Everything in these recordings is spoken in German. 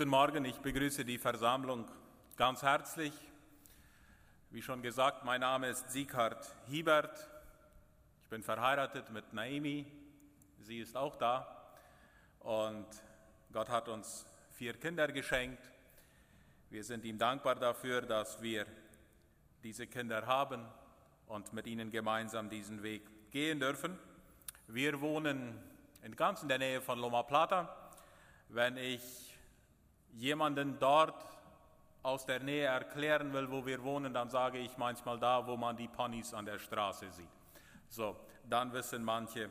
Guten Morgen, ich begrüße die Versammlung ganz herzlich. Wie schon gesagt, mein Name ist Sieghard Hiebert. Ich bin verheiratet mit Naomi. Sie ist auch da. Und Gott hat uns vier Kinder geschenkt. Wir sind ihm dankbar dafür, dass wir diese Kinder haben und mit ihnen gemeinsam diesen Weg gehen dürfen. Wir wohnen in ganz in der Nähe von Loma Plata. Wenn ich jemanden dort aus der Nähe erklären will, wo wir wohnen, dann sage ich manchmal da, wo man die Ponys an der Straße sieht. So, dann wissen manche,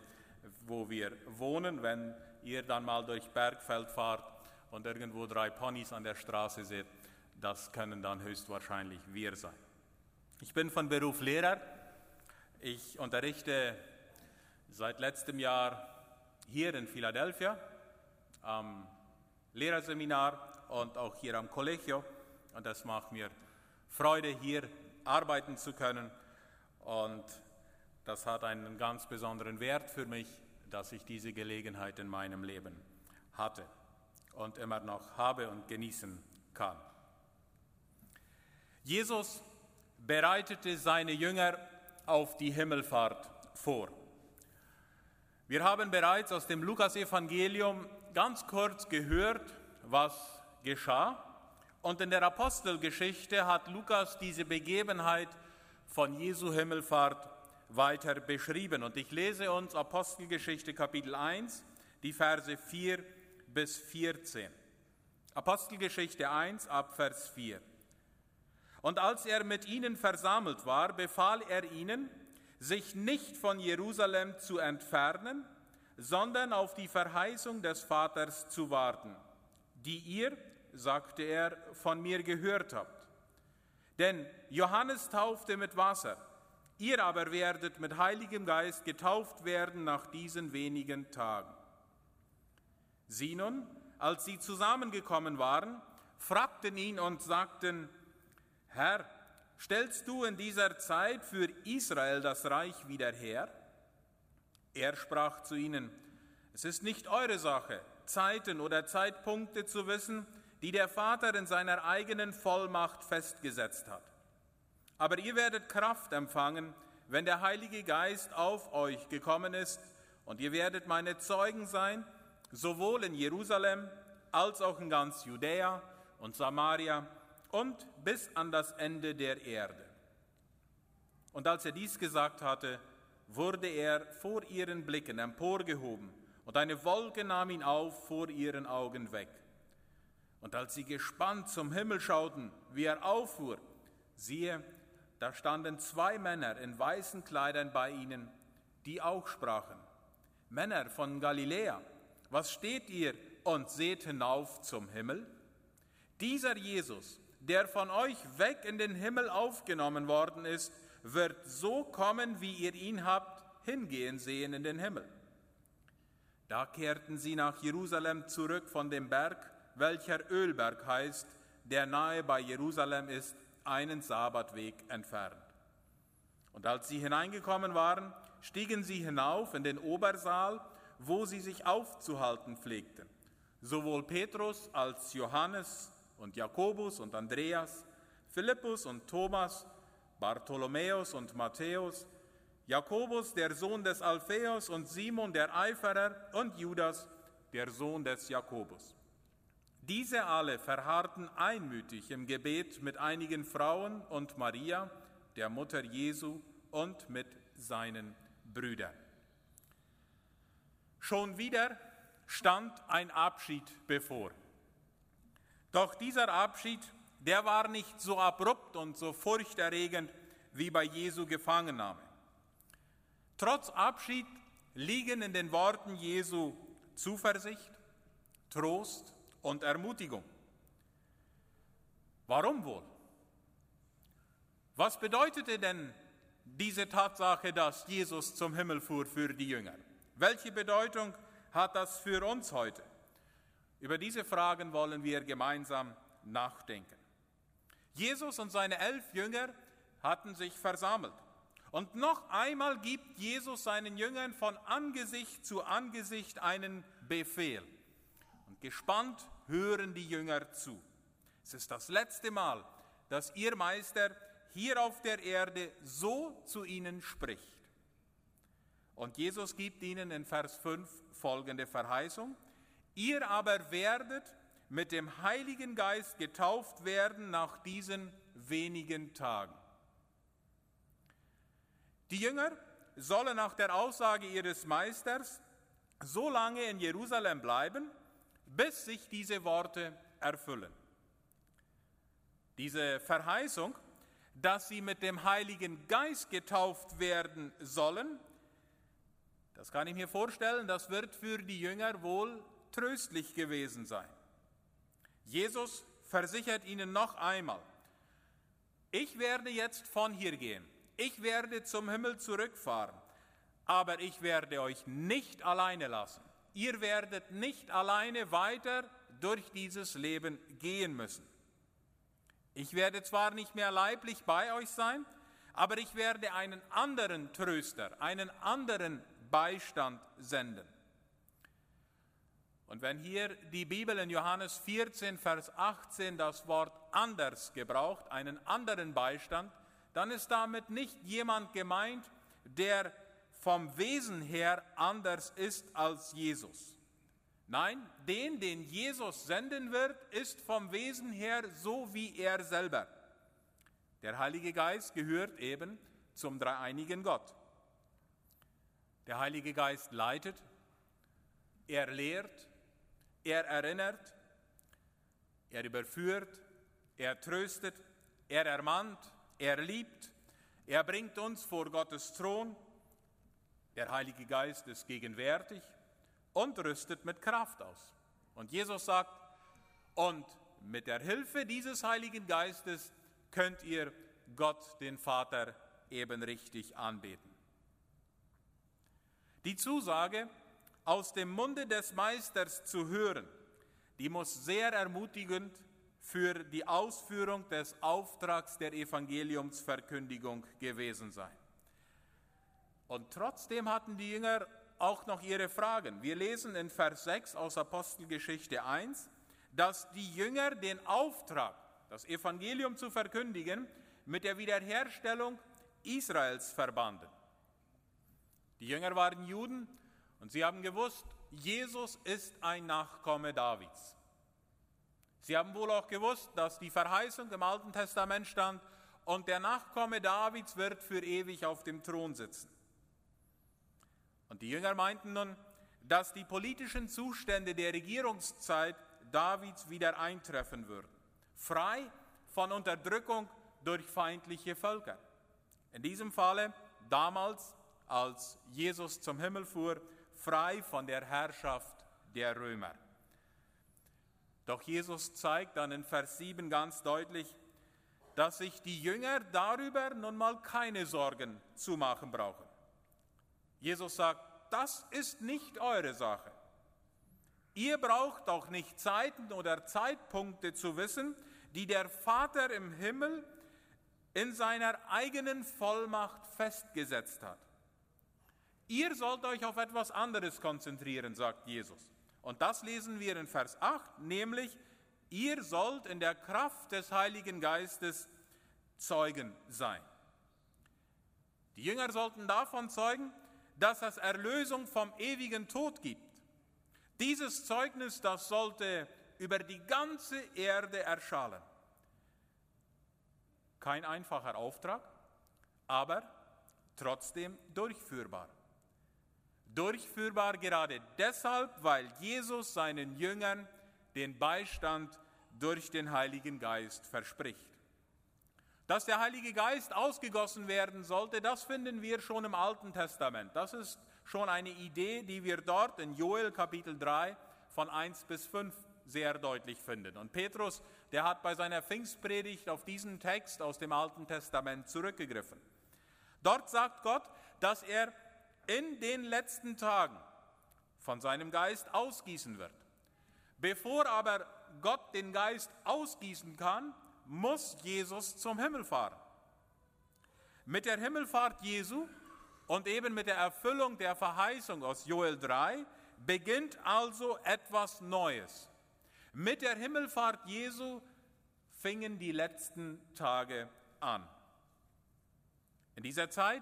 wo wir wohnen. Wenn ihr dann mal durch Bergfeld fahrt und irgendwo drei Ponys an der Straße seht, das können dann höchstwahrscheinlich wir sein. Ich bin von Beruf Lehrer. Ich unterrichte seit letztem Jahr hier in Philadelphia am Lehrerseminar und auch hier am Collegio. Und das macht mir Freude, hier arbeiten zu können. Und das hat einen ganz besonderen Wert für mich, dass ich diese Gelegenheit in meinem Leben hatte und immer noch habe und genießen kann. Jesus bereitete seine Jünger auf die Himmelfahrt vor. Wir haben bereits aus dem Lukasevangelium ganz kurz gehört, was geschah. Und in der Apostelgeschichte hat Lukas diese Begebenheit von Jesu Himmelfahrt weiter beschrieben. Und ich lese uns Apostelgeschichte Kapitel 1, die Verse 4 bis 14. Apostelgeschichte 1 ab Vers 4. Und als er mit ihnen versammelt war, befahl er ihnen, sich nicht von Jerusalem zu entfernen, sondern auf die Verheißung des Vaters zu warten, die ihr sagte er, von mir gehört habt. Denn Johannes taufte mit Wasser, ihr aber werdet mit Heiligem Geist getauft werden nach diesen wenigen Tagen. Sie nun, als sie zusammengekommen waren, fragten ihn und sagten, Herr, stellst du in dieser Zeit für Israel das Reich wieder her? Er sprach zu ihnen, es ist nicht eure Sache, Zeiten oder Zeitpunkte zu wissen, die der Vater in seiner eigenen Vollmacht festgesetzt hat. Aber ihr werdet Kraft empfangen, wenn der Heilige Geist auf euch gekommen ist, und ihr werdet meine Zeugen sein, sowohl in Jerusalem als auch in ganz Judäa und Samaria und bis an das Ende der Erde. Und als er dies gesagt hatte, wurde er vor ihren Blicken emporgehoben, und eine Wolke nahm ihn auf vor ihren Augen weg. Und als sie gespannt zum Himmel schauten, wie er auffuhr, siehe, da standen zwei Männer in weißen Kleidern bei ihnen, die auch sprachen, Männer von Galiläa, was steht ihr und seht hinauf zum Himmel? Dieser Jesus, der von euch weg in den Himmel aufgenommen worden ist, wird so kommen, wie ihr ihn habt hingehen sehen in den Himmel. Da kehrten sie nach Jerusalem zurück von dem Berg, welcher Ölberg heißt, der nahe bei Jerusalem ist, einen Sabbatweg entfernt. Und als sie hineingekommen waren, stiegen sie hinauf in den Obersaal, wo sie sich aufzuhalten pflegten. Sowohl Petrus als Johannes und Jakobus und Andreas, Philippus und Thomas, Bartholomäus und Matthäus, Jakobus, der Sohn des Alpheus, und Simon, der Eiferer, und Judas, der Sohn des Jakobus. Diese alle verharrten einmütig im Gebet mit einigen Frauen und Maria, der Mutter Jesu, und mit seinen Brüdern. Schon wieder stand ein Abschied bevor. Doch dieser Abschied, der war nicht so abrupt und so furchterregend wie bei Jesu Gefangennahme. Trotz Abschied liegen in den Worten Jesu Zuversicht, Trost und Ermutigung. Warum wohl? Was bedeutete denn diese Tatsache, dass Jesus zum Himmel fuhr für die Jünger? Welche Bedeutung hat das für uns heute? Über diese Fragen wollen wir gemeinsam nachdenken. Jesus und seine elf Jünger hatten sich versammelt. Und noch einmal gibt Jesus seinen Jüngern von Angesicht zu Angesicht einen Befehl. Gespannt hören die Jünger zu. Es ist das letzte Mal, dass ihr Meister hier auf der Erde so zu ihnen spricht. Und Jesus gibt ihnen in Vers 5 folgende Verheißung. Ihr aber werdet mit dem Heiligen Geist getauft werden nach diesen wenigen Tagen. Die Jünger sollen nach der Aussage ihres Meisters so lange in Jerusalem bleiben, bis sich diese Worte erfüllen. Diese Verheißung, dass sie mit dem Heiligen Geist getauft werden sollen, das kann ich mir vorstellen, das wird für die Jünger wohl tröstlich gewesen sein. Jesus versichert ihnen noch einmal, ich werde jetzt von hier gehen, ich werde zum Himmel zurückfahren, aber ich werde euch nicht alleine lassen. Ihr werdet nicht alleine weiter durch dieses Leben gehen müssen. Ich werde zwar nicht mehr leiblich bei euch sein, aber ich werde einen anderen Tröster, einen anderen Beistand senden. Und wenn hier die Bibel in Johannes 14, Vers 18 das Wort anders gebraucht, einen anderen Beistand, dann ist damit nicht jemand gemeint, der vom Wesen her anders ist als Jesus. Nein, den, den Jesus senden wird, ist vom Wesen her so wie er selber. Der Heilige Geist gehört eben zum dreieinigen Gott. Der Heilige Geist leitet, er lehrt, er erinnert, er überführt, er tröstet, er ermahnt, er liebt, er bringt uns vor Gottes Thron. Der Heilige Geist ist gegenwärtig und rüstet mit Kraft aus. Und Jesus sagt, und mit der Hilfe dieses Heiligen Geistes könnt ihr Gott, den Vater, eben richtig anbeten. Die Zusage, aus dem Munde des Meisters zu hören, die muss sehr ermutigend für die Ausführung des Auftrags der Evangeliumsverkündigung gewesen sein. Und trotzdem hatten die Jünger auch noch ihre Fragen. Wir lesen in Vers 6 aus Apostelgeschichte 1, dass die Jünger den Auftrag, das Evangelium zu verkündigen, mit der Wiederherstellung Israels verbanden. Die Jünger waren Juden und sie haben gewusst, Jesus ist ein Nachkomme Davids. Sie haben wohl auch gewusst, dass die Verheißung im Alten Testament stand und der Nachkomme Davids wird für ewig auf dem Thron sitzen. Und die Jünger meinten nun, dass die politischen Zustände der Regierungszeit Davids wieder eintreffen würden, frei von Unterdrückung durch feindliche Völker. In diesem Falle damals, als Jesus zum Himmel fuhr, frei von der Herrschaft der Römer. Doch Jesus zeigt dann in Vers 7 ganz deutlich, dass sich die Jünger darüber nun mal keine Sorgen zu machen brauchen. Jesus sagt, das ist nicht eure Sache. Ihr braucht auch nicht Zeiten oder Zeitpunkte zu wissen, die der Vater im Himmel in seiner eigenen Vollmacht festgesetzt hat. Ihr sollt euch auf etwas anderes konzentrieren, sagt Jesus. Und das lesen wir in Vers 8, nämlich, ihr sollt in der Kraft des Heiligen Geistes Zeugen sein. Die Jünger sollten davon zeugen, dass es Erlösung vom ewigen Tod gibt. Dieses Zeugnis, das sollte über die ganze Erde erschallen. Kein einfacher Auftrag, aber trotzdem durchführbar. Durchführbar gerade deshalb, weil Jesus seinen Jüngern den Beistand durch den Heiligen Geist verspricht. Dass der Heilige Geist ausgegossen werden sollte, das finden wir schon im Alten Testament. Das ist schon eine Idee, die wir dort in Joel Kapitel 3 von 1 bis 5 sehr deutlich finden. Und Petrus, der hat bei seiner Pfingstpredigt auf diesen Text aus dem Alten Testament zurückgegriffen. Dort sagt Gott, dass er in den letzten Tagen von seinem Geist ausgießen wird. Bevor aber Gott den Geist ausgießen kann, muss Jesus zum Himmel fahren. Mit der Himmelfahrt Jesu und eben mit der Erfüllung der Verheißung aus Joel 3 beginnt also etwas Neues. Mit der Himmelfahrt Jesu fingen die letzten Tage an. In dieser Zeit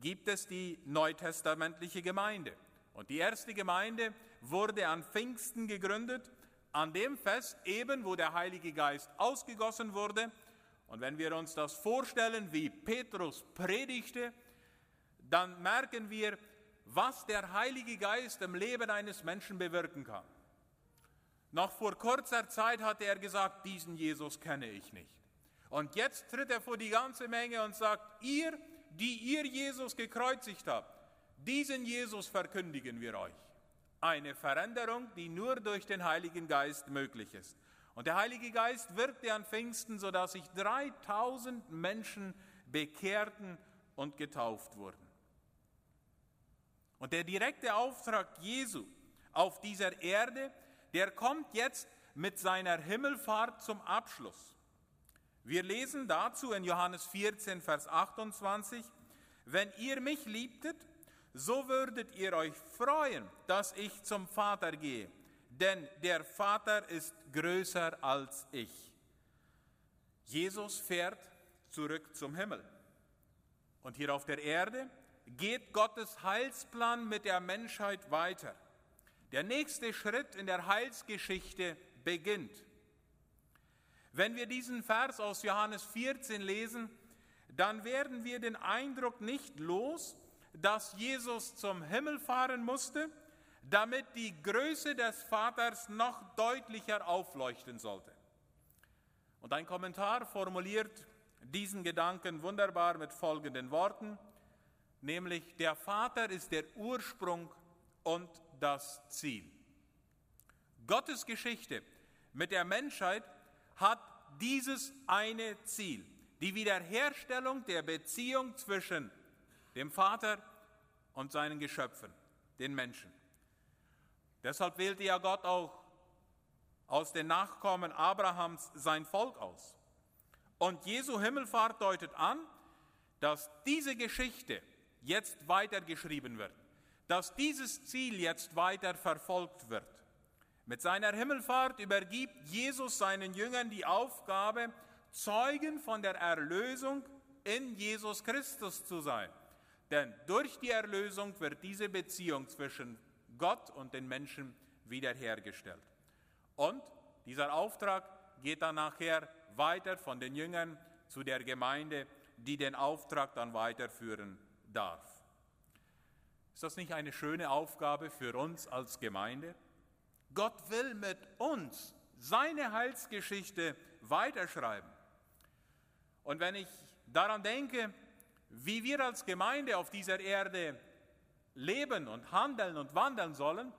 gibt es die neutestamentliche Gemeinde. Und die erste Gemeinde wurde an Pfingsten gegründet, an dem Fest eben, wo der Heilige Geist ausgegossen wurde. Und wenn wir uns das vorstellen, wie Petrus predigte, dann merken wir, was der Heilige Geist im Leben eines Menschen bewirken kann. Noch vor kurzer Zeit hatte er gesagt, diesen Jesus kenne ich nicht. Und jetzt tritt er vor die ganze Menge und sagt, ihr, die ihr Jesus gekreuzigt habt, diesen Jesus verkündigen wir euch. Eine Veränderung, die nur durch den Heiligen Geist möglich ist. Und der Heilige Geist wirkte an Pfingsten, sodass sich 3000 Menschen bekehrten und getauft wurden. Und der direkte Auftrag Jesu auf dieser Erde, der kommt jetzt mit seiner Himmelfahrt zum Abschluss. Wir lesen dazu in Johannes 14, Vers 28, wenn ihr mich liebtet, so würdet ihr euch freuen, dass ich zum Vater gehe, denn der Vater ist größer als ich. Jesus fährt zurück zum Himmel. Und hier auf der Erde geht Gottes Heilsplan mit der Menschheit weiter. Der nächste Schritt in der Heilsgeschichte beginnt. Wenn wir diesen Vers aus Johannes 14 lesen, dann werden wir den Eindruck nicht los, dass Jesus zum Himmel fahren musste, damit die Größe des Vaters noch deutlicher aufleuchten sollte. Und ein Kommentar formuliert diesen Gedanken wunderbar mit folgenden Worten nämlich der Vater ist der Ursprung und das Ziel. Gottes Geschichte mit der Menschheit hat dieses eine Ziel, die Wiederherstellung der Beziehung zwischen dem Vater und seinen Geschöpfen, den Menschen. Deshalb wählte ja Gott auch aus den Nachkommen Abrahams sein Volk aus. Und Jesu Himmelfahrt deutet an, dass diese Geschichte jetzt weitergeschrieben wird, dass dieses Ziel jetzt weiter verfolgt wird. Mit seiner Himmelfahrt übergibt Jesus seinen Jüngern die Aufgabe, Zeugen von der Erlösung in Jesus Christus zu sein. Denn durch die Erlösung wird diese Beziehung zwischen Gott und den Menschen wiederhergestellt. Und dieser Auftrag geht dann nachher weiter von den Jüngern zu der Gemeinde, die den Auftrag dann weiterführen darf. Ist das nicht eine schöne Aufgabe für uns als Gemeinde? Gott will mit uns seine Heilsgeschichte weiterschreiben. Und wenn ich daran denke, wie wir als Gemeinde auf dieser Erde leben und handeln und wandeln sollen,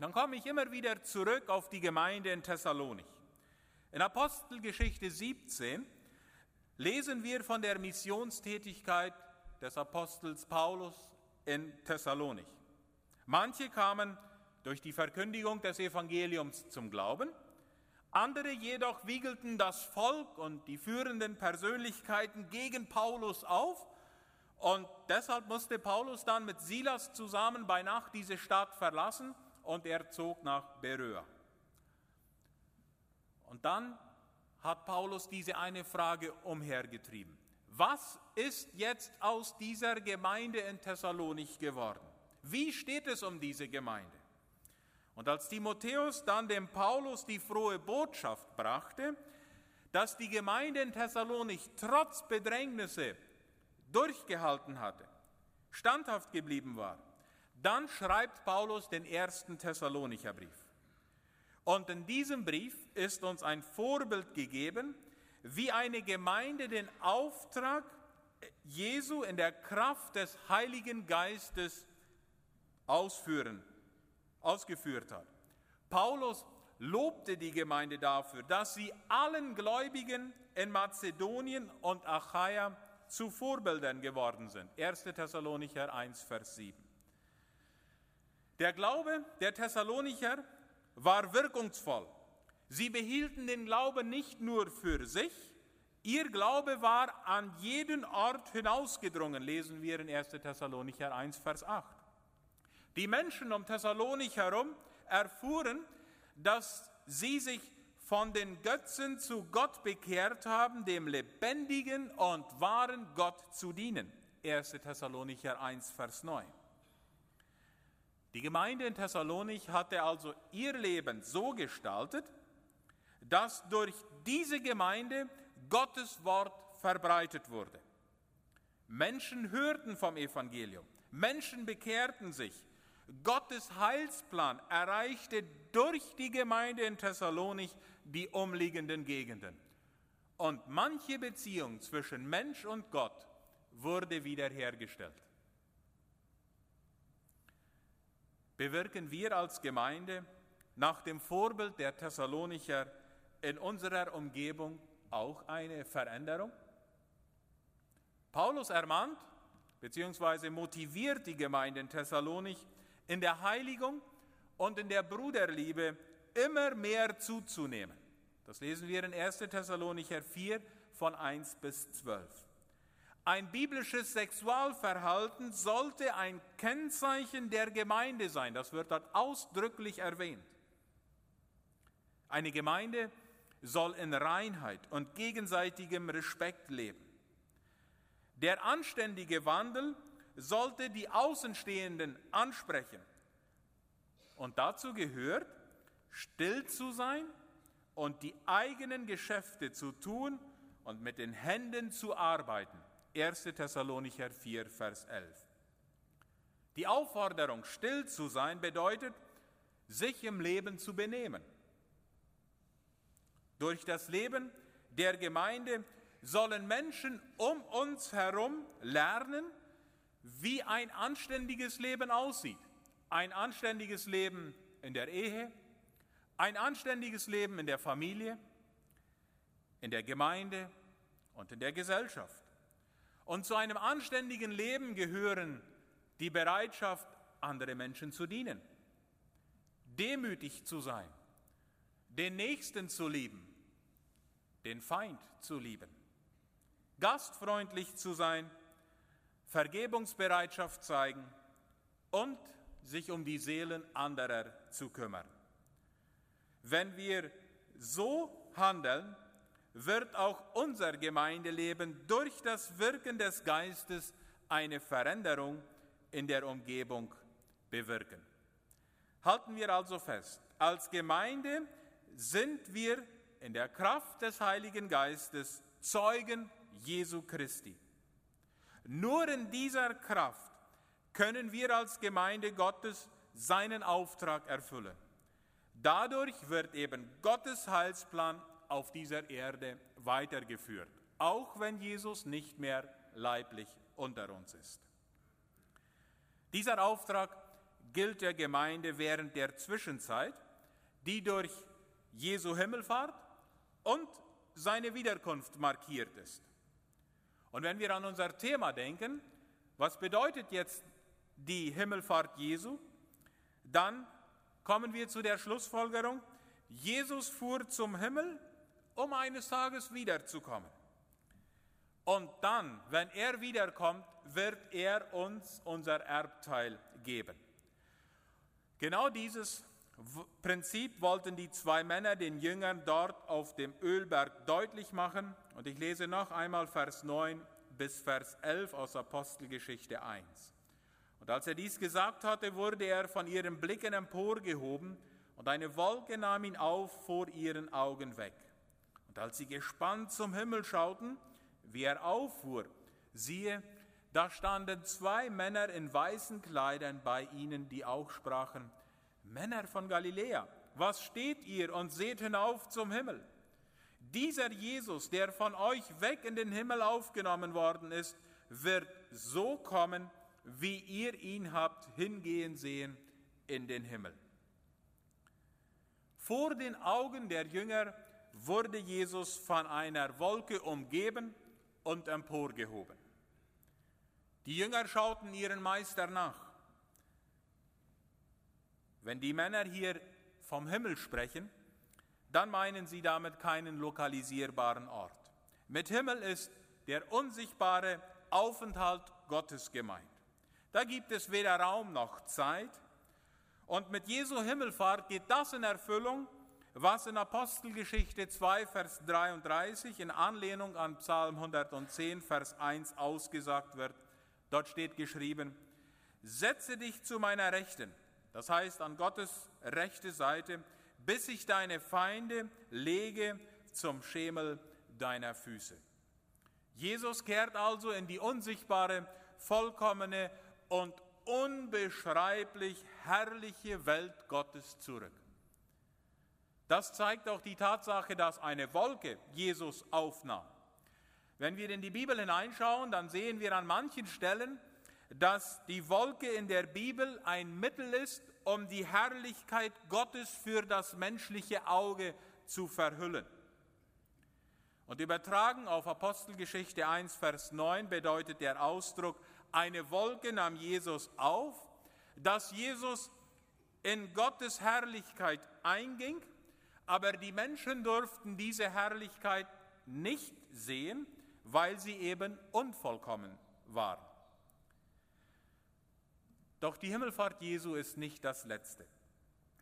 dann komme ich immer wieder zurück auf die Gemeinde in Thessalonik. In Apostelgeschichte 17 lesen wir von der Missionstätigkeit des Apostels Paulus in Thessalonik. Manche kamen durch die Verkündigung des Evangeliums zum Glauben, andere jedoch wiegelten das Volk und die führenden Persönlichkeiten gegen Paulus auf und deshalb musste Paulus dann mit Silas zusammen bei Nacht diese Stadt verlassen und er zog nach Beröa. Und dann hat Paulus diese eine Frage umhergetrieben was ist jetzt aus dieser Gemeinde in Thessalonik geworden? Wie steht es um diese Gemeinde? Und als Timotheus dann dem Paulus die frohe Botschaft brachte, dass die Gemeinde in Thessalonik trotz Bedrängnisse durchgehalten hatte, standhaft geblieben war, dann schreibt Paulus den ersten Thessalonicher Brief. Und in diesem Brief ist uns ein Vorbild gegeben, wie eine Gemeinde den Auftrag Jesu in der Kraft des Heiligen Geistes ausführen, ausgeführt hat. Paulus lobte die Gemeinde dafür, dass sie allen Gläubigen in Mazedonien und Achaia zu Vorbildern geworden sind. 1. Thessalonicher 1, Vers 7. Der Glaube der Thessalonicher war wirkungsvoll. Sie behielten den Glauben nicht nur für sich, ihr Glaube war an jeden Ort hinausgedrungen, lesen wir in 1. Thessalonicher 1, Vers 8. Die Menschen um Thessalonik herum erfuhren, dass sie sich von den Götzen zu Gott bekehrt haben, dem lebendigen und wahren Gott zu dienen. 1. Thessalonicher 1, Vers 9. Die Gemeinde in Thessalonich hatte also ihr Leben so gestaltet, dass durch diese Gemeinde Gottes Wort verbreitet wurde. Menschen hörten vom Evangelium, Menschen bekehrten sich. Gottes Heilsplan erreichte durch die Gemeinde in Thessalonich die umliegenden Gegenden. Und manche Beziehung zwischen Mensch und Gott wurde wiederhergestellt. Bewirken wir als Gemeinde nach dem Vorbild der Thessalonicher in unserer Umgebung auch eine Veränderung? Paulus ermahnt bzw. motiviert die Gemeinde in Thessalonich in der Heiligung und in der Bruderliebe immer mehr zuzunehmen. Das lesen wir in 1. Thessalonicher 4 von 1 bis 12. Ein biblisches Sexualverhalten sollte ein Kennzeichen der Gemeinde sein. Das wird dort ausdrücklich erwähnt. Eine Gemeinde soll in Reinheit und gegenseitigem Respekt leben. Der anständige Wandel sollte die Außenstehenden ansprechen. Und dazu gehört, still zu sein und die eigenen Geschäfte zu tun und mit den Händen zu arbeiten. 1. Thessalonicher 4, Vers 11. Die Aufforderung, still zu sein, bedeutet, sich im Leben zu benehmen. Durch das Leben der Gemeinde sollen Menschen um uns herum lernen, wie ein anständiges Leben aussieht. Ein anständiges Leben in der Ehe, ein anständiges Leben in der Familie, in der Gemeinde und in der Gesellschaft. Und zu einem anständigen Leben gehören die Bereitschaft, andere Menschen zu dienen, demütig zu sein, den Nächsten zu lieben, den Feind zu lieben, gastfreundlich zu sein, Vergebungsbereitschaft zeigen und sich um die Seelen anderer zu kümmern. Wenn wir so handeln, wird auch unser Gemeindeleben durch das Wirken des Geistes eine Veränderung in der Umgebung bewirken. Halten wir also fest, als Gemeinde sind wir in der Kraft des Heiligen Geistes Zeugen Jesu Christi. Nur in dieser Kraft können wir als Gemeinde Gottes seinen Auftrag erfüllen. Dadurch wird eben Gottes Heilsplan auf dieser Erde weitergeführt, auch wenn Jesus nicht mehr leiblich unter uns ist. Dieser Auftrag gilt der Gemeinde während der Zwischenzeit, die durch Jesu Himmelfahrt und seine Wiederkunft markiert ist. Und wenn wir an unser Thema denken, was bedeutet jetzt die Himmelfahrt Jesu, dann kommen wir zu der Schlussfolgerung, Jesus fuhr zum Himmel, um eines Tages wiederzukommen. Und dann, wenn er wiederkommt, wird er uns unser Erbteil geben. Genau dieses Prinzip wollten die zwei Männer den Jüngern dort auf dem Ölberg deutlich machen. Und ich lese noch einmal Vers 9 bis Vers 11 aus Apostelgeschichte 1. Und als er dies gesagt hatte, wurde er von ihren Blicken emporgehoben und eine Wolke nahm ihn auf vor ihren Augen weg. Und als sie gespannt zum Himmel schauten, wie er auffuhr, siehe, da standen zwei Männer in weißen Kleidern bei ihnen, die auch sprachen, Männer von Galiläa, was steht ihr und seht hinauf zum Himmel? Dieser Jesus, der von euch weg in den Himmel aufgenommen worden ist, wird so kommen, wie ihr ihn habt hingehen sehen in den Himmel. Vor den Augen der Jünger wurde Jesus von einer Wolke umgeben und emporgehoben. Die Jünger schauten ihren Meister nach. Wenn die Männer hier vom Himmel sprechen, dann meinen sie damit keinen lokalisierbaren Ort. Mit Himmel ist der unsichtbare Aufenthalt Gottes gemeint. Da gibt es weder Raum noch Zeit. Und mit Jesu Himmelfahrt geht das in Erfüllung, was in Apostelgeschichte 2, Vers 33 in Anlehnung an Psalm 110, Vers 1 ausgesagt wird. Dort steht geschrieben, setze dich zu meiner Rechten, das heißt an Gottes rechte Seite, bis ich deine Feinde lege zum Schemel deiner Füße. Jesus kehrt also in die unsichtbare, vollkommene und unbeschreiblich herrliche Welt Gottes zurück. Das zeigt auch die Tatsache, dass eine Wolke Jesus aufnahm. Wenn wir in die Bibel hineinschauen, dann sehen wir an manchen Stellen, dass die Wolke in der Bibel ein Mittel ist, um die Herrlichkeit Gottes für das menschliche Auge zu verhüllen. Und übertragen auf Apostelgeschichte 1, Vers 9 bedeutet der Ausdruck, eine Wolke nahm Jesus auf, dass Jesus in Gottes Herrlichkeit einging, aber die Menschen durften diese Herrlichkeit nicht sehen, weil sie eben unvollkommen war. Doch die Himmelfahrt Jesu ist nicht das Letzte.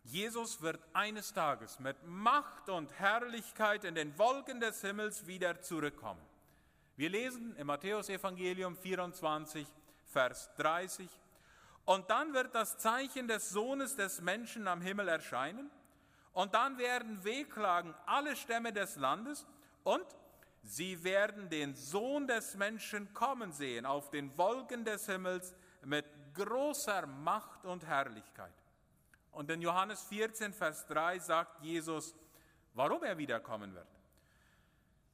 Jesus wird eines Tages mit Macht und Herrlichkeit in den Wolken des Himmels wieder zurückkommen. Wir lesen im Matthäusevangelium 24, Vers 30, und dann wird das Zeichen des Sohnes des Menschen am Himmel erscheinen, und dann werden wehklagen alle Stämme des Landes, und Sie werden den Sohn des Menschen kommen sehen auf den Wolken des Himmels mit großer Macht und Herrlichkeit. Und in Johannes 14, Vers 3 sagt Jesus, warum er wiederkommen wird.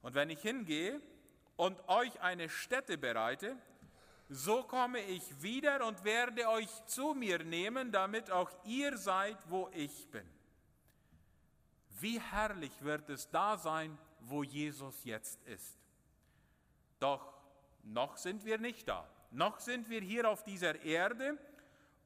Und wenn ich hingehe und euch eine Stätte bereite, so komme ich wieder und werde euch zu mir nehmen, damit auch ihr seid, wo ich bin. Wie herrlich wird es da sein, wo Jesus jetzt ist. Doch noch sind wir nicht da. Noch sind wir hier auf dieser Erde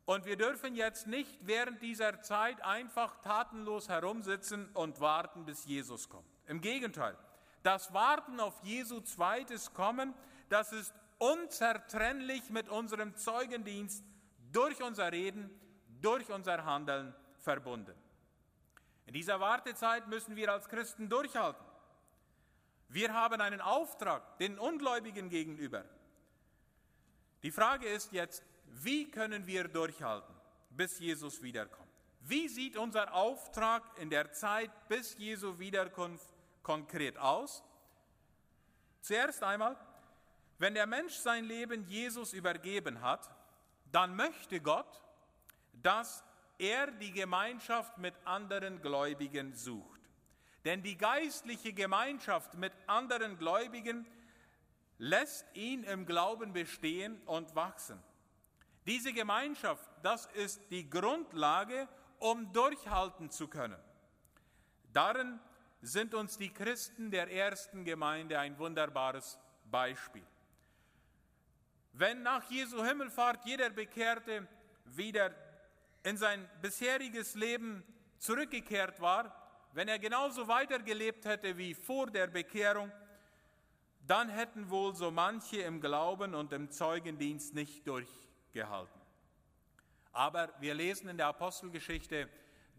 und wir dürfen jetzt nicht während dieser Zeit einfach tatenlos herumsitzen und warten, bis Jesus kommt. Im Gegenteil, das Warten auf Jesu zweites Kommen, das ist unzertrennlich mit unserem Zeugendienst durch unser Reden, durch unser Handeln verbunden. In dieser Wartezeit müssen wir als Christen durchhalten. Wir haben einen Auftrag den Ungläubigen gegenüber. Die Frage ist jetzt, wie können wir durchhalten, bis Jesus wiederkommt? Wie sieht unser Auftrag in der Zeit bis Jesu Wiederkunft konkret aus? Zuerst einmal, wenn der Mensch sein Leben Jesus übergeben hat, dann möchte Gott, dass er die Gemeinschaft mit anderen Gläubigen sucht. Denn die geistliche Gemeinschaft mit anderen Gläubigen lässt ihn im Glauben bestehen und wachsen. Diese Gemeinschaft, das ist die Grundlage, um durchhalten zu können. Darin sind uns die Christen der ersten Gemeinde ein wunderbares Beispiel. Wenn nach Jesu Himmelfahrt jeder Bekehrte wieder in sein bisheriges Leben zurückgekehrt war, wenn er genauso weitergelebt hätte wie vor der Bekehrung, dann hätten wohl so manche im Glauben und im Zeugendienst nicht durchgehalten. Aber wir lesen in der Apostelgeschichte,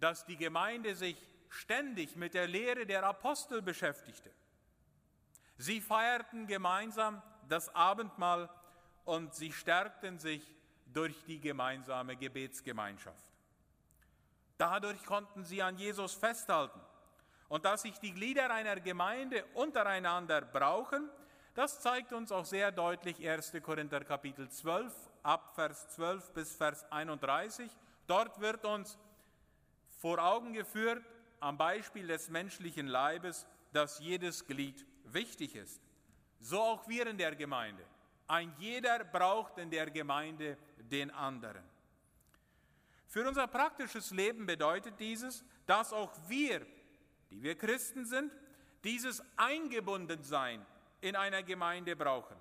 dass die Gemeinde sich ständig mit der Lehre der Apostel beschäftigte. Sie feierten gemeinsam das Abendmahl und sie stärkten sich durch die gemeinsame Gebetsgemeinschaft. Dadurch konnten sie an Jesus festhalten. Und dass sich die Glieder einer Gemeinde untereinander brauchen, das zeigt uns auch sehr deutlich 1. Korinther Kapitel 12, ab Vers 12 bis Vers 31. Dort wird uns vor Augen geführt, am Beispiel des menschlichen Leibes, dass jedes Glied wichtig ist. So auch wir in der Gemeinde. Ein jeder braucht in der Gemeinde den anderen. Für unser praktisches Leben bedeutet dieses, dass auch wir, die wir Christen sind, dieses Eingebundensein in einer Gemeinde brauchen.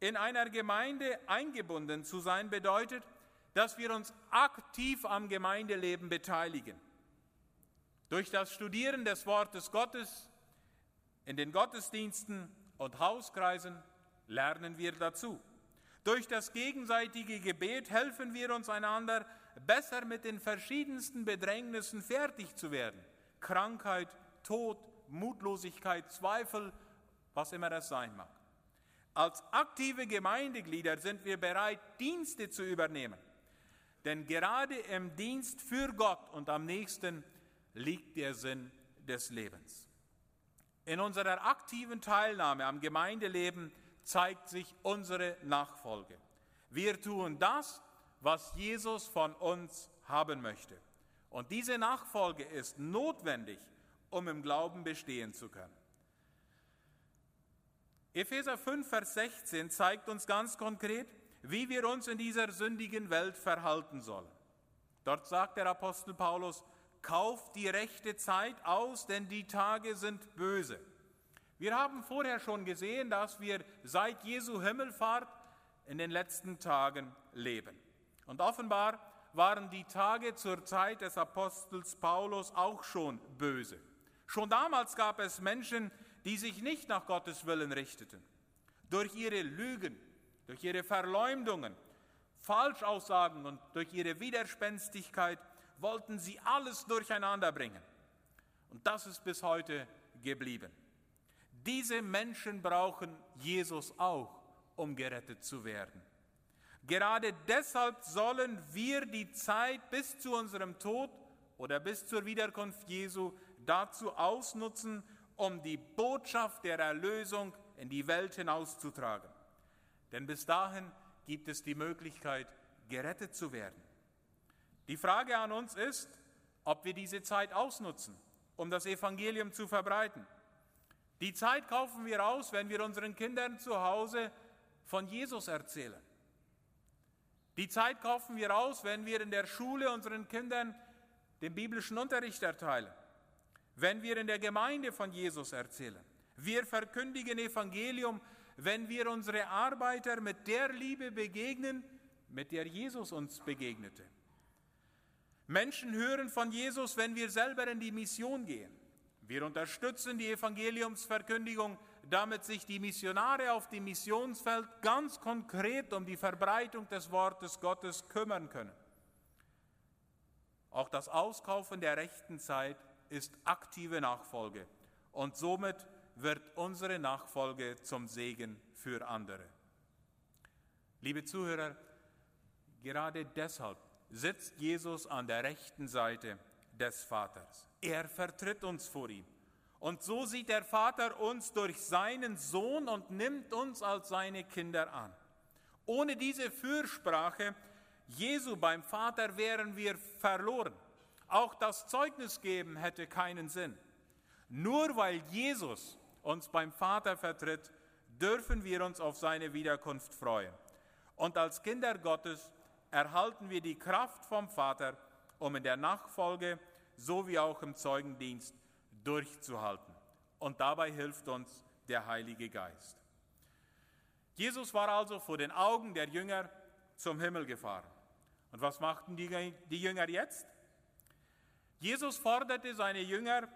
In einer Gemeinde eingebunden zu sein bedeutet, dass wir uns aktiv am Gemeindeleben beteiligen. Durch das Studieren des Wortes Gottes in den Gottesdiensten und Hauskreisen lernen wir dazu. Durch das gegenseitige Gebet helfen wir uns einander, besser mit den verschiedensten Bedrängnissen fertig zu werden, Krankheit, Tod, Mutlosigkeit, Zweifel, was immer es sein mag. Als aktive Gemeindeglieder sind wir bereit, Dienste zu übernehmen. Denn gerade im Dienst für Gott und am nächsten liegt der Sinn des Lebens. In unserer aktiven Teilnahme am Gemeindeleben zeigt sich unsere Nachfolge. Wir tun das, was Jesus von uns haben möchte. Und diese Nachfolge ist notwendig, um im Glauben bestehen zu können. Epheser 5, Vers 16 zeigt uns ganz konkret, wie wir uns in dieser sündigen Welt verhalten sollen. Dort sagt der Apostel Paulus, kauft die rechte Zeit aus, denn die Tage sind böse. Wir haben vorher schon gesehen, dass wir seit Jesu Himmelfahrt in den letzten Tagen leben. Und offenbar waren die Tage zur Zeit des Apostels Paulus auch schon böse. Schon damals gab es Menschen, die sich nicht nach Gottes Willen richteten. Durch ihre Lügen, durch ihre Verleumdungen, Falschaussagen und durch ihre Widerspenstigkeit wollten sie alles durcheinander bringen. Und das ist bis heute geblieben. Diese Menschen brauchen Jesus auch, um gerettet zu werden. Gerade deshalb sollen wir die Zeit bis zu unserem Tod oder bis zur Wiederkunft Jesu dazu ausnutzen, um die Botschaft der Erlösung in die Welt hinauszutragen. Denn bis dahin gibt es die Möglichkeit, gerettet zu werden. Die Frage an uns ist, ob wir diese Zeit ausnutzen, um das Evangelium zu verbreiten. Die Zeit kaufen wir aus, wenn wir unseren Kindern zu Hause von Jesus erzählen. Die Zeit kaufen wir aus, wenn wir in der Schule unseren Kindern den biblischen Unterricht erteilen, wenn wir in der Gemeinde von Jesus erzählen. Wir verkündigen Evangelium, wenn wir unsere Arbeiter mit der Liebe begegnen, mit der Jesus uns begegnete. Menschen hören von Jesus, wenn wir selber in die Mission gehen. Wir unterstützen die Evangeliumsverkündigung, damit sich die Missionare auf dem Missionsfeld ganz konkret um die Verbreitung des Wortes Gottes kümmern können. Auch das Auskaufen der rechten Zeit ist aktive Nachfolge und somit wird unsere Nachfolge zum Segen für andere. Liebe Zuhörer, gerade deshalb sitzt Jesus an der rechten Seite des Vaters. Er vertritt uns vor ihm. Und so sieht der Vater uns durch seinen Sohn und nimmt uns als seine Kinder an. Ohne diese Fürsprache Jesu beim Vater wären wir verloren. Auch das Zeugnis geben hätte keinen Sinn. Nur weil Jesus uns beim Vater vertritt, dürfen wir uns auf seine Wiederkunft freuen. Und als Kinder Gottes erhalten wir die Kraft vom Vater, um in der Nachfolge sowie auch im Zeugendienst durchzuhalten. Und dabei hilft uns der Heilige Geist. Jesus war also vor den Augen der Jünger zum Himmel gefahren. Und was machten die, Jünger jetzt? Jesus forderte seine Jünger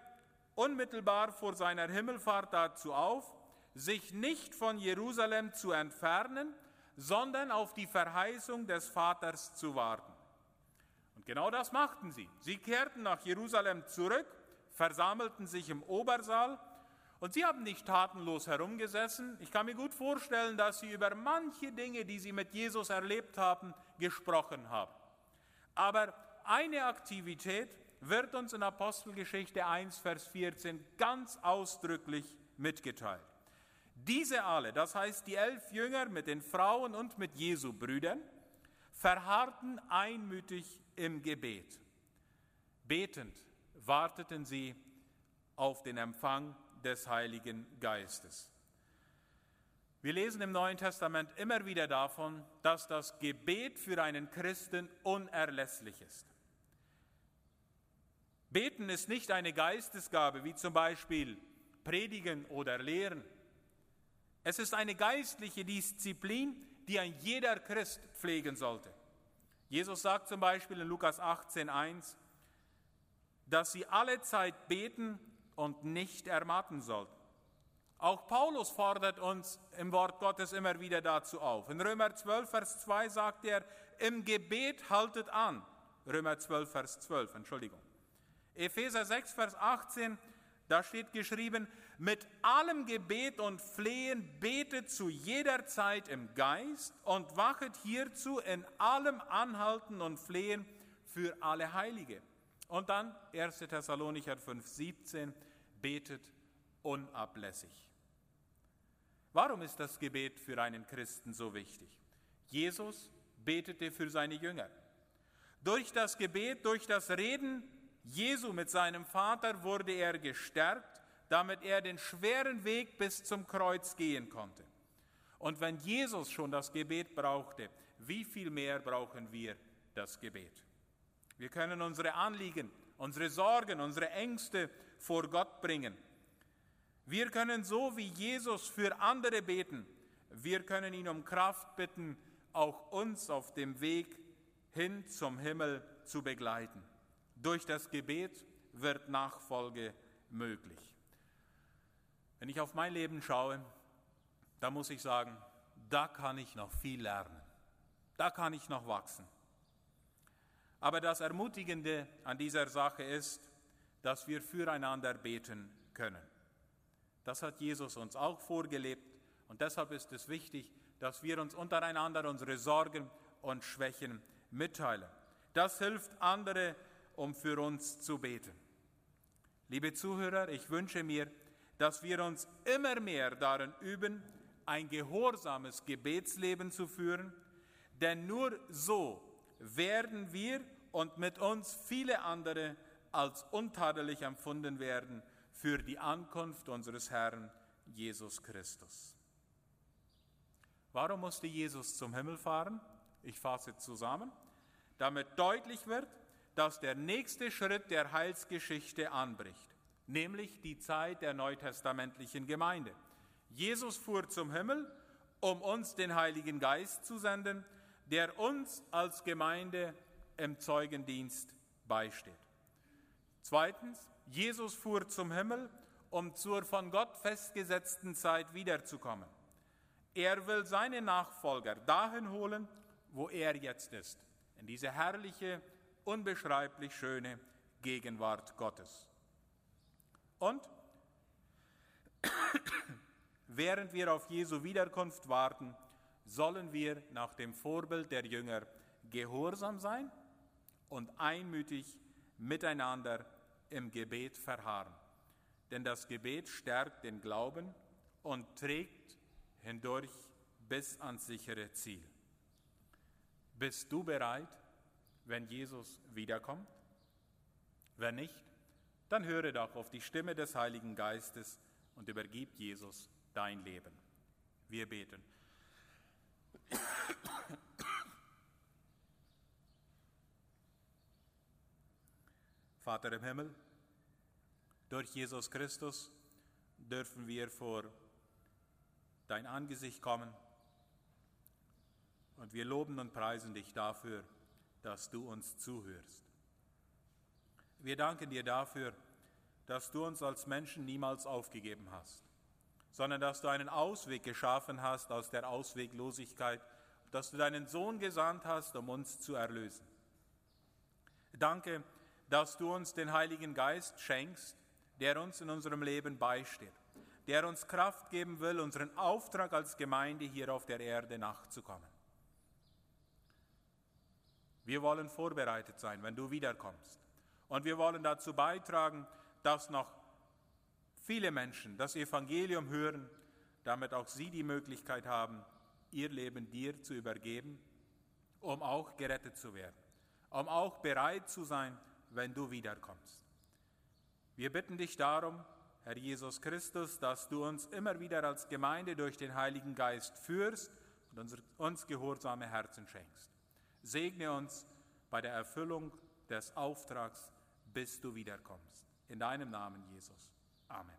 unmittelbar vor seiner Himmelfahrt dazu auf, sich nicht von Jerusalem zu entfernen, sondern auf die Verheißung des Vaters zu warten. Und genau das machten sie. Sie kehrten nach Jerusalem zurück, versammelten sich im Obersaal und sie haben nicht tatenlos herumgesessen. Ich kann mir gut vorstellen, dass sie über manche Dinge, die sie mit Jesus erlebt haben, gesprochen haben. Aber eine Aktivität wird uns in Apostelgeschichte 1, Vers 14 ganz ausdrücklich mitgeteilt. Diese alle, das heißt die elf Jünger mit den Frauen und mit Jesu Brüdern, verharrten einmütig im Gebet. Betend warteten sie auf den Empfang des Heiligen Geistes. Wir lesen im Neuen Testament immer wieder davon, dass das Gebet für einen Christen unerlässlich ist. Beten ist nicht eine Geistesgabe, wie zum Beispiel Predigen oder Lehren. Es ist eine geistliche Disziplin, die ein jeder Christ pflegen sollte. Jesus sagt zum Beispiel in Lukas 18.1, dass sie alle Zeit beten und nicht ermatten sollten. Auch Paulus fordert uns im Wort Gottes immer wieder dazu auf. In Römer 12, Vers 2 sagt er, im Gebet haltet an. Römer 12, Vers 12, Entschuldigung. Epheser 6, Vers 18, da steht geschrieben, mit allem Gebet und Flehen betet zu jeder Zeit im Geist und wachet hierzu in allem Anhalten und Flehen für alle Heilige. Und dann 1. Thessalonicher 5, 17, betet unablässig. Warum ist das Gebet für einen Christen so wichtig? Jesus betete für seine Jünger. Durch das Gebet, durch das Reden Jesu mit seinem Vater wurde er gestärkt, damit er den schweren Weg bis zum Kreuz gehen konnte. Und wenn Jesus schon das Gebet brauchte, wie viel mehr brauchen wir das Gebet? Wir können unsere Anliegen, unsere Sorgen, unsere Ängste vor Gott bringen. Wir können so wie Jesus für andere beten. Wir können ihn um Kraft bitten, auch uns auf dem Weg hin zum Himmel zu begleiten. Durch das Gebet wird Nachfolge möglich. Wenn ich auf mein Leben schaue, da muss ich sagen, da kann ich noch viel lernen. Da kann ich noch wachsen. Aber das Ermutigende an dieser Sache ist, dass wir füreinander beten können. Das hat Jesus uns auch vorgelebt und deshalb ist es wichtig, dass wir uns untereinander unsere Sorgen und Schwächen mitteilen. Das hilft andere, um für uns zu beten. Liebe Zuhörer, ich wünsche mir, dass wir uns immer mehr darin üben, ein gehorsames Gebetsleben zu führen, denn nur so werden wir und mit uns viele andere als untadelig empfunden werden für die Ankunft unseres Herrn Jesus Christus. Warum musste Jesus zum Himmel fahren? Ich fasse zusammen, damit deutlich wird, dass der nächste Schritt der Heilsgeschichte anbricht, nämlich die Zeit der neutestamentlichen Gemeinde. Jesus fuhr zum Himmel, um uns den Heiligen Geist zu senden, der uns als Gemeinde im Zeugendienst beisteht. Zweitens, Jesus fuhr zum Himmel, um zur von Gott festgesetzten Zeit wiederzukommen. Er will seine Nachfolger dahin holen, wo er jetzt ist, in diese herrliche, unbeschreiblich schöne Gegenwart Gottes. Und während wir auf Jesu Wiederkunft warten, sollen wir nach dem Vorbild der Jünger gehorsam sein und einmütig miteinander im Gebet verharren. Denn das Gebet stärkt den Glauben und trägt hindurch bis ans sichere Ziel. Bist du bereit, wenn Jesus wiederkommt? Wenn nicht, dann höre doch auf die Stimme des Heiligen Geistes und übergib Jesus dein Leben. Wir beten. Vater im Himmel, durch Jesus Christus dürfen wir vor dein Angesicht kommen und wir loben und preisen dich dafür, dass du uns zuhörst. Wir danken dir dafür, dass du uns als Menschen niemals aufgegeben hast, sondern dass du einen Ausweg geschaffen hast aus der Ausweglosigkeit, dass du deinen Sohn gesandt hast, um uns zu erlösen. Danke, dass du uns den Heiligen Geist schenkst, der uns in unserem Leben beisteht, der uns Kraft geben will, unseren Auftrag als Gemeinde hier auf der Erde nachzukommen. Wir wollen vorbereitet sein, wenn du wiederkommst. Und wir wollen dazu beitragen, dass noch viele Menschen das Evangelium hören, damit auch sie die Möglichkeit haben, ihr Leben dir zu übergeben, um auch gerettet zu werden, um auch bereit zu sein, wenn du wiederkommst. Wir bitten dich darum, Herr Jesus Christus, dass du uns immer wieder als Gemeinde durch den Heiligen Geist führst und uns gehorsame Herzen schenkst. Segne uns bei der Erfüllung des Auftrags, bis du wiederkommst. In deinem Namen, Jesus. Amen.